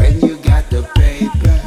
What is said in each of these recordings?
when you got the paper.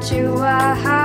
Flies into our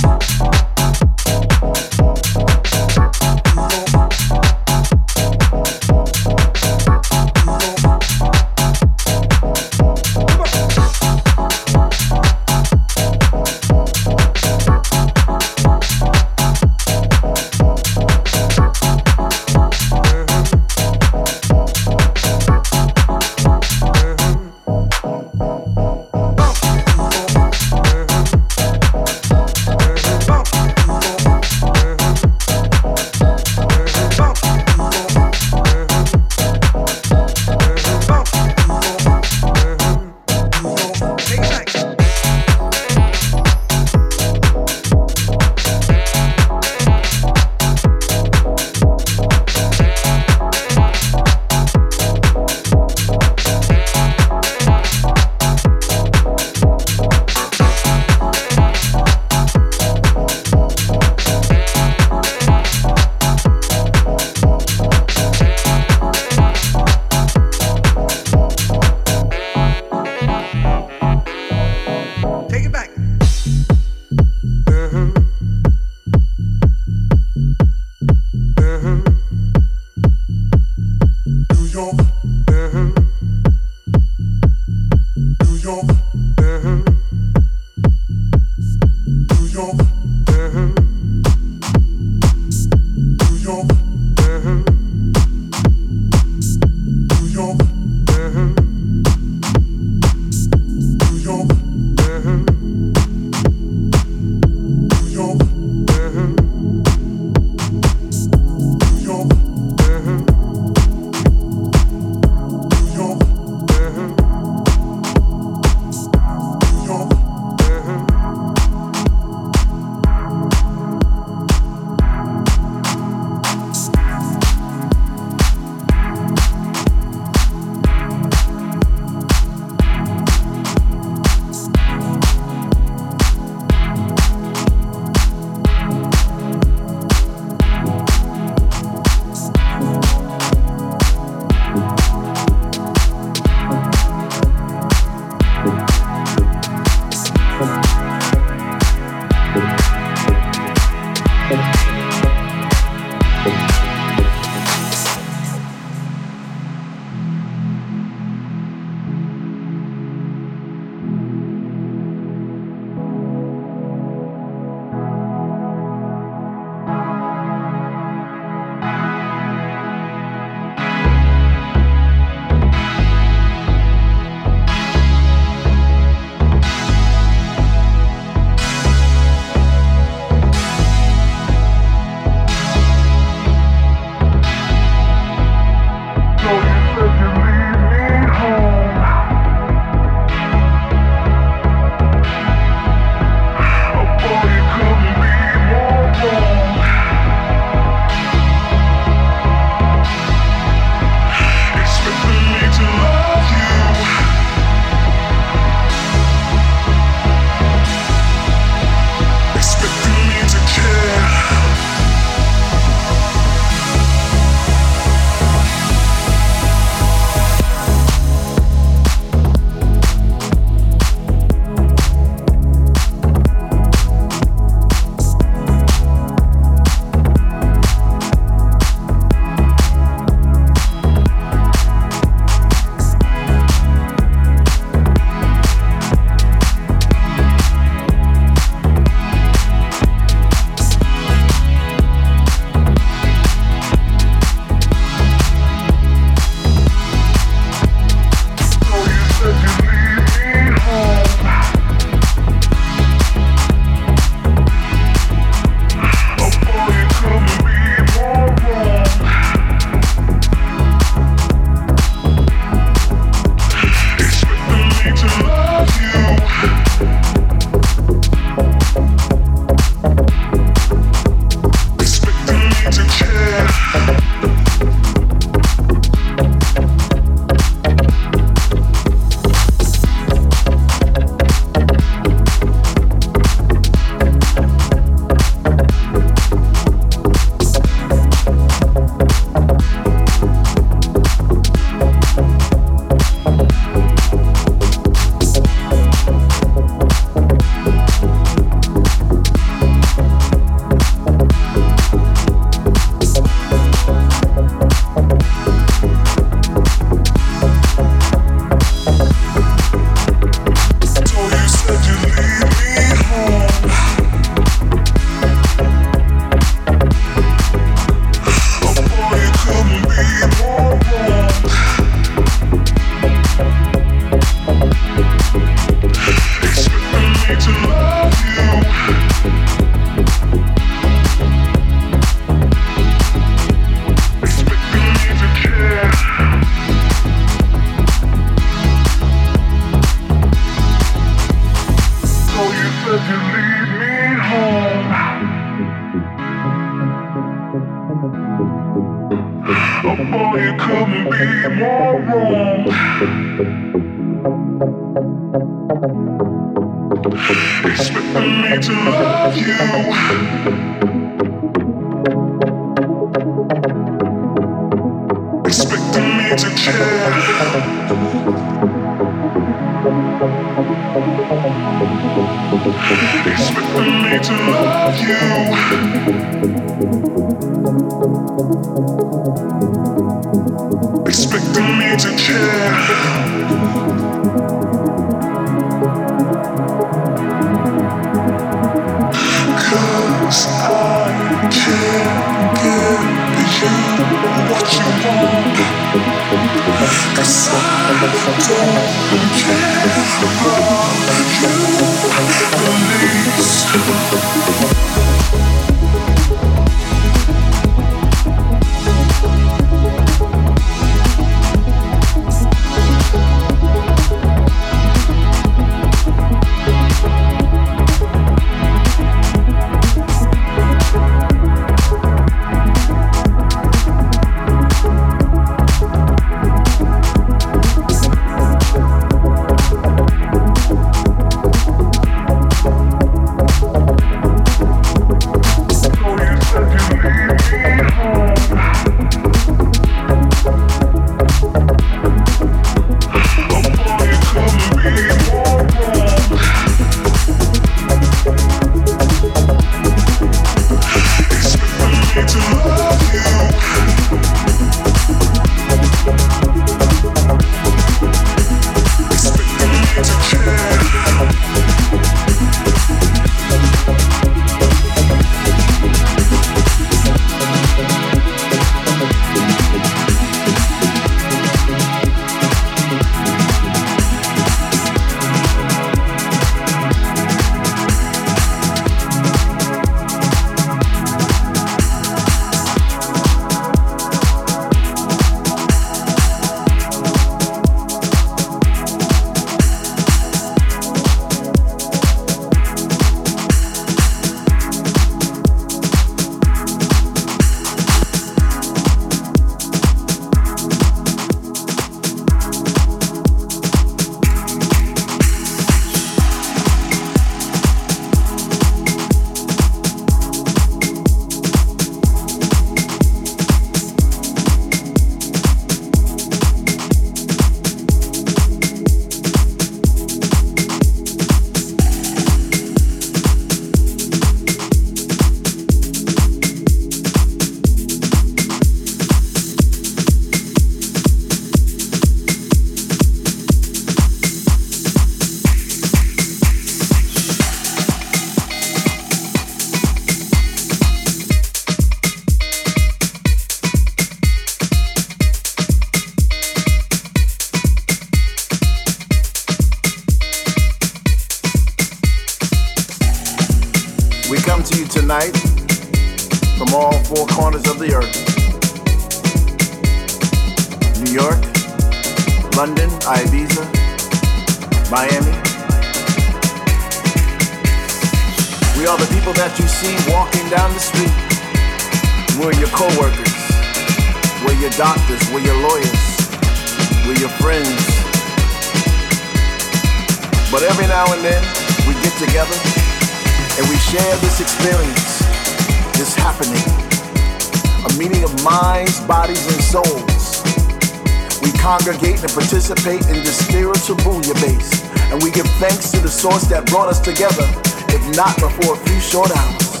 Brought us together, if not before a few short hours.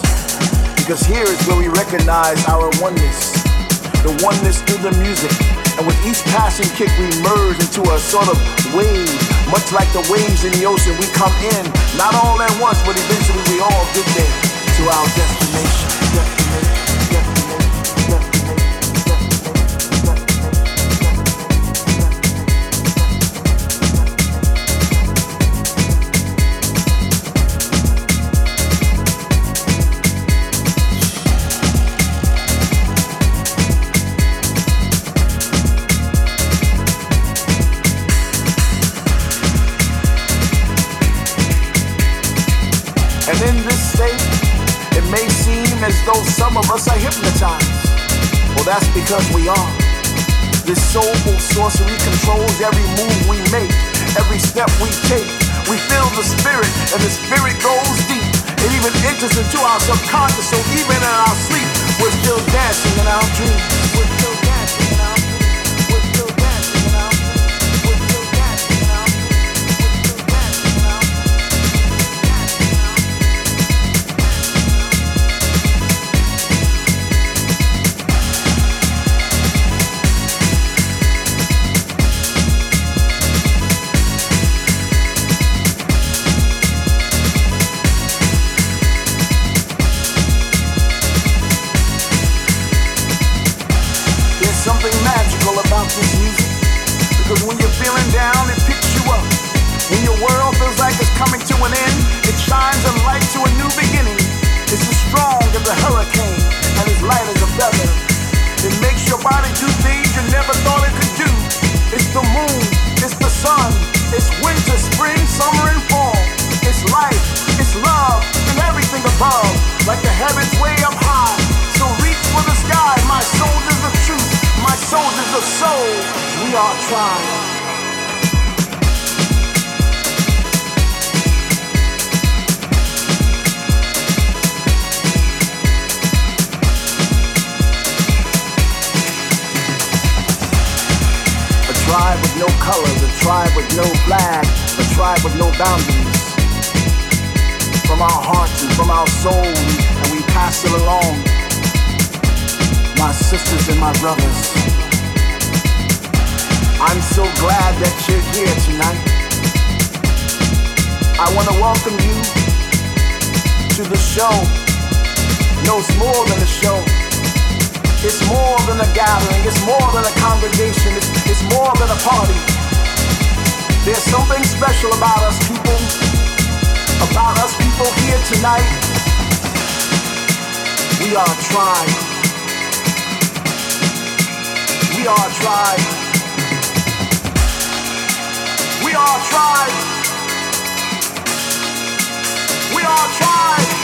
Because here is where we recognize our oneness, the oneness through the music. And with each passing kick, we merge into a sort of wave, much like the waves in the ocean. We come in, not all at once, but eventually we all get there to our destination. And in this state, it may seem as though some of us are hypnotized. Well, that's because we are. This soulful sorcery controls every move we make, every step we take. We feel the spirit, and the spirit goes deep. It even enters into our subconscious, so even in our sleep, we're still dancing in our dreams. We're soul. We are trying. A tribe with no colors, a tribe with no flag, a tribe with no boundaries. From our hearts and from our soul, and we pass it along. My sisters and my brothers. I'm so glad that you're here tonight. I want to welcome you to the show. No, it's more than a show. It's more than a gathering. It's more than a congregation. It's, it's more than a party. There's something special about us people, about us people here tonight. We are a tribe. We are a tribe. We are a tribe. We are a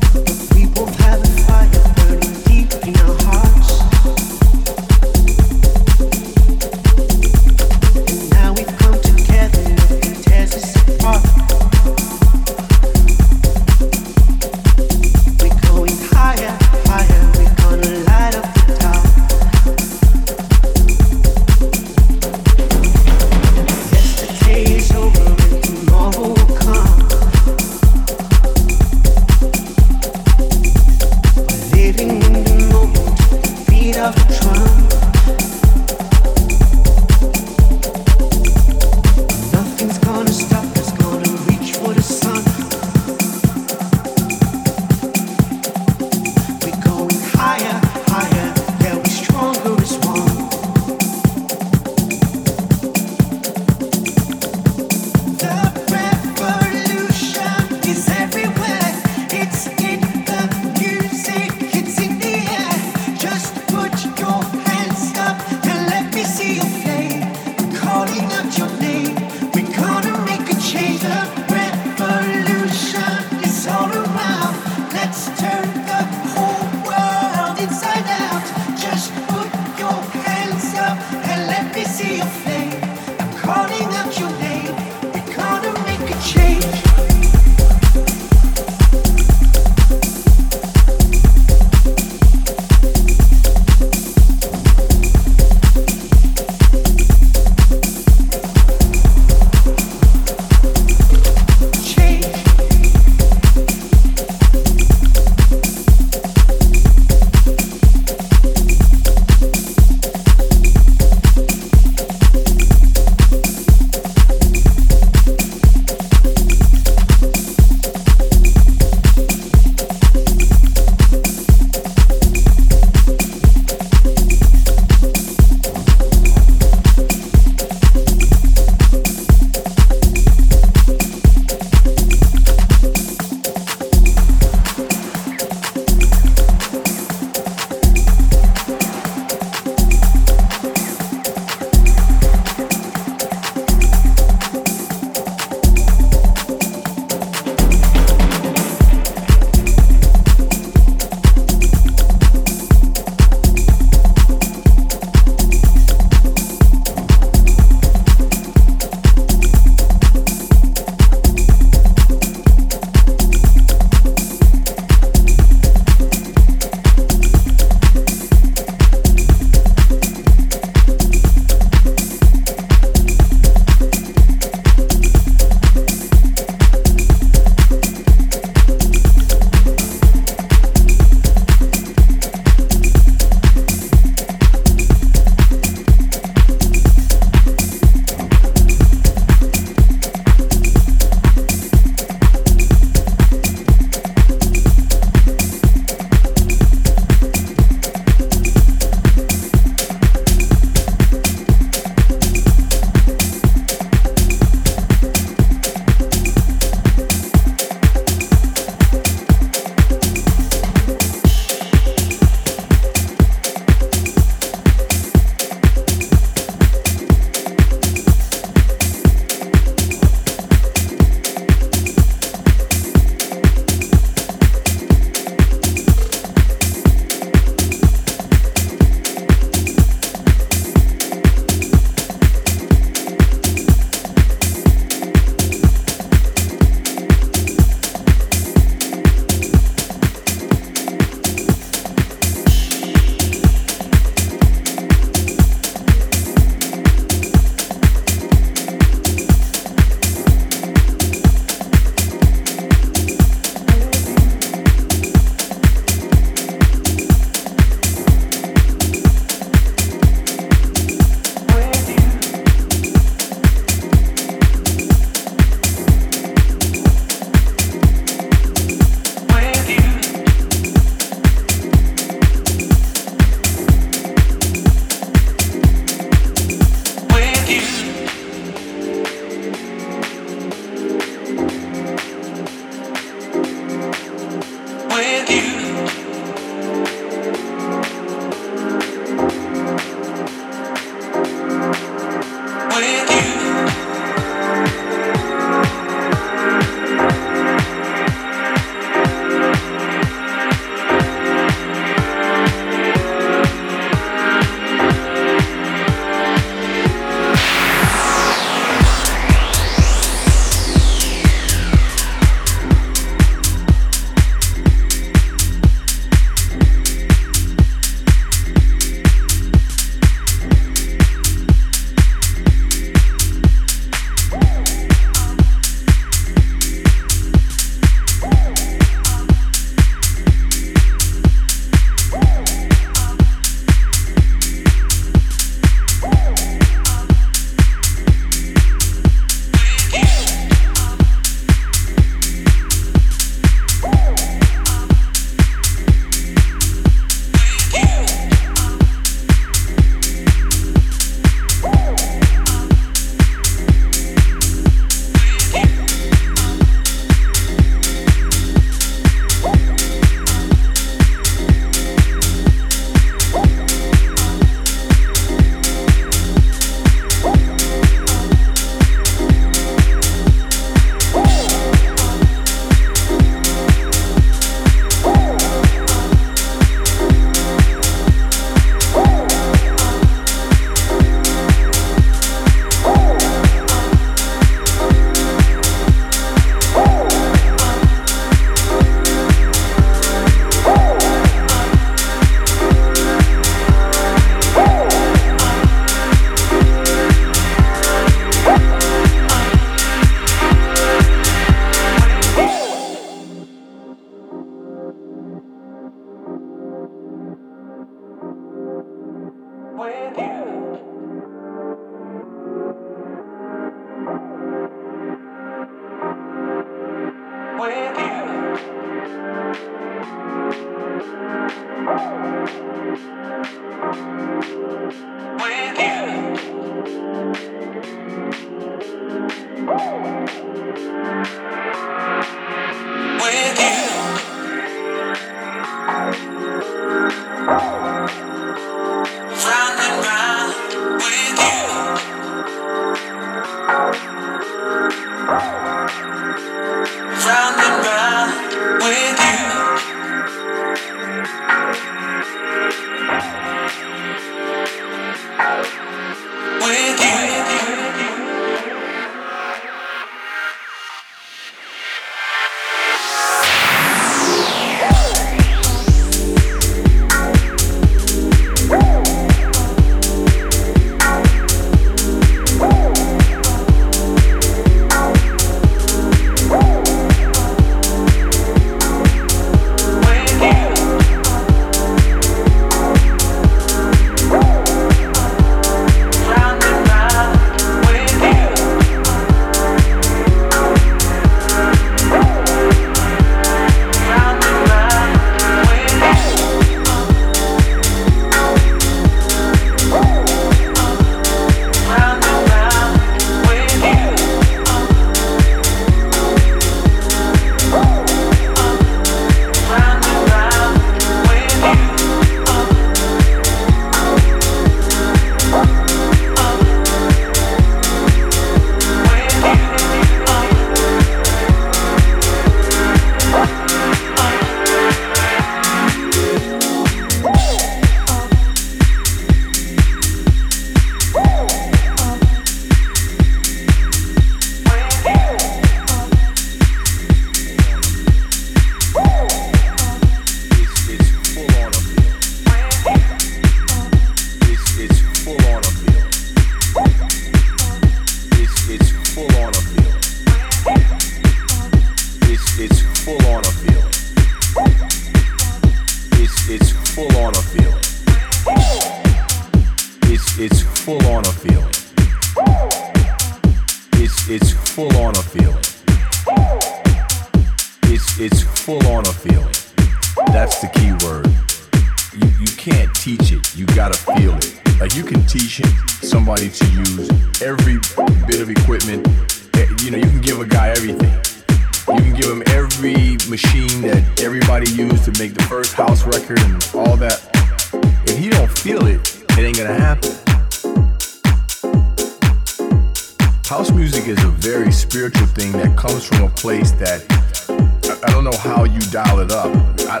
that I, I don't know how you dial it up. I,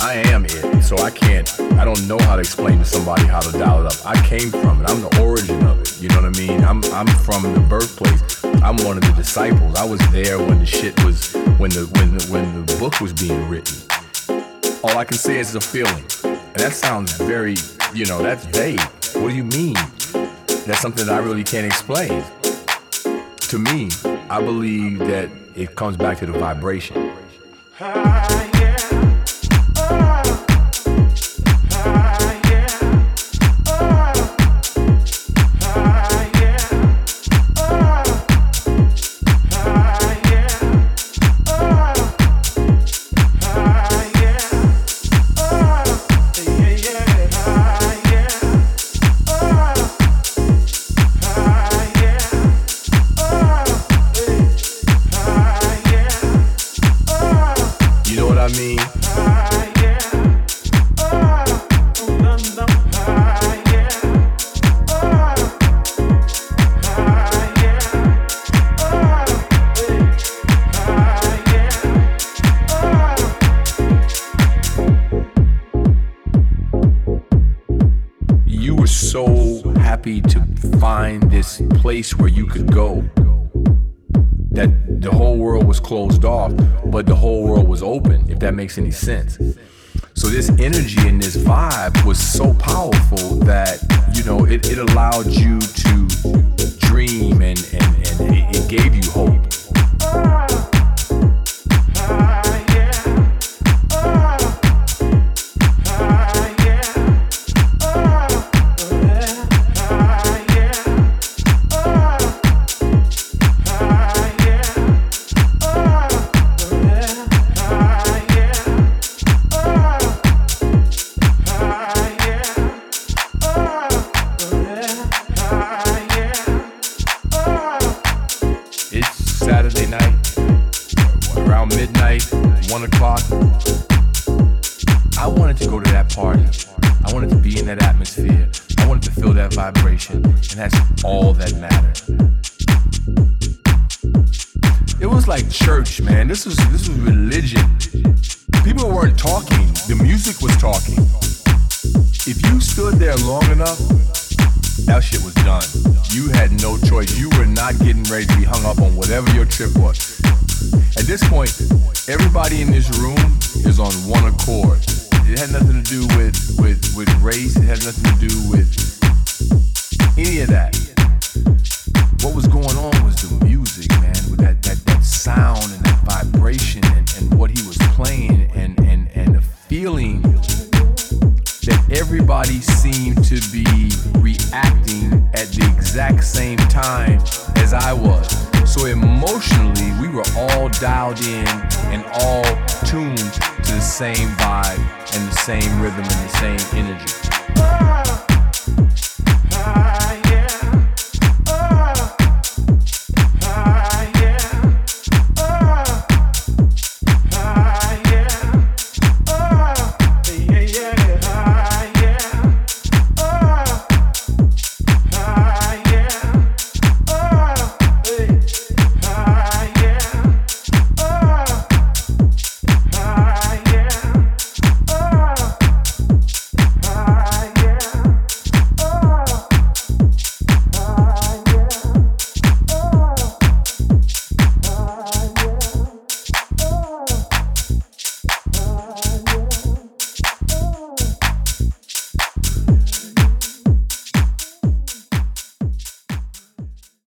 I am it, so I can't. I don't know how to explain to somebody how to dial it up. I came from it. I'm the origin of it. You know what I mean? I'm I'm from the birthplace. I'm one of the disciples. I was there when the shit was when the when the, when the book was being written. All I can say is a feeling, and that sounds very, you know, that's vague. What do you mean? That's something that I really can't explain. To me, I believe that it comes back to the vibration. Place where you could go that the whole world was closed off, but the whole world was open, if that makes any sense. So this energy and this vibe was so powerful that, you know, it, it allowed you to dream and, and, and it, it gave you hope. One o'clock. I wanted to go to that party. I wanted to be in that atmosphere. I wanted to feel that vibration, and that's all that mattered. It was like church, man. This was this was religion. People weren't talking. The music was talking. If you stood there long enough, that shit was done. You had no choice. You were not getting ready to be hung up on whatever your trip was. At this point, everybody in this room is on one accord. It had nothing to do with, with, with race. It had nothing to do with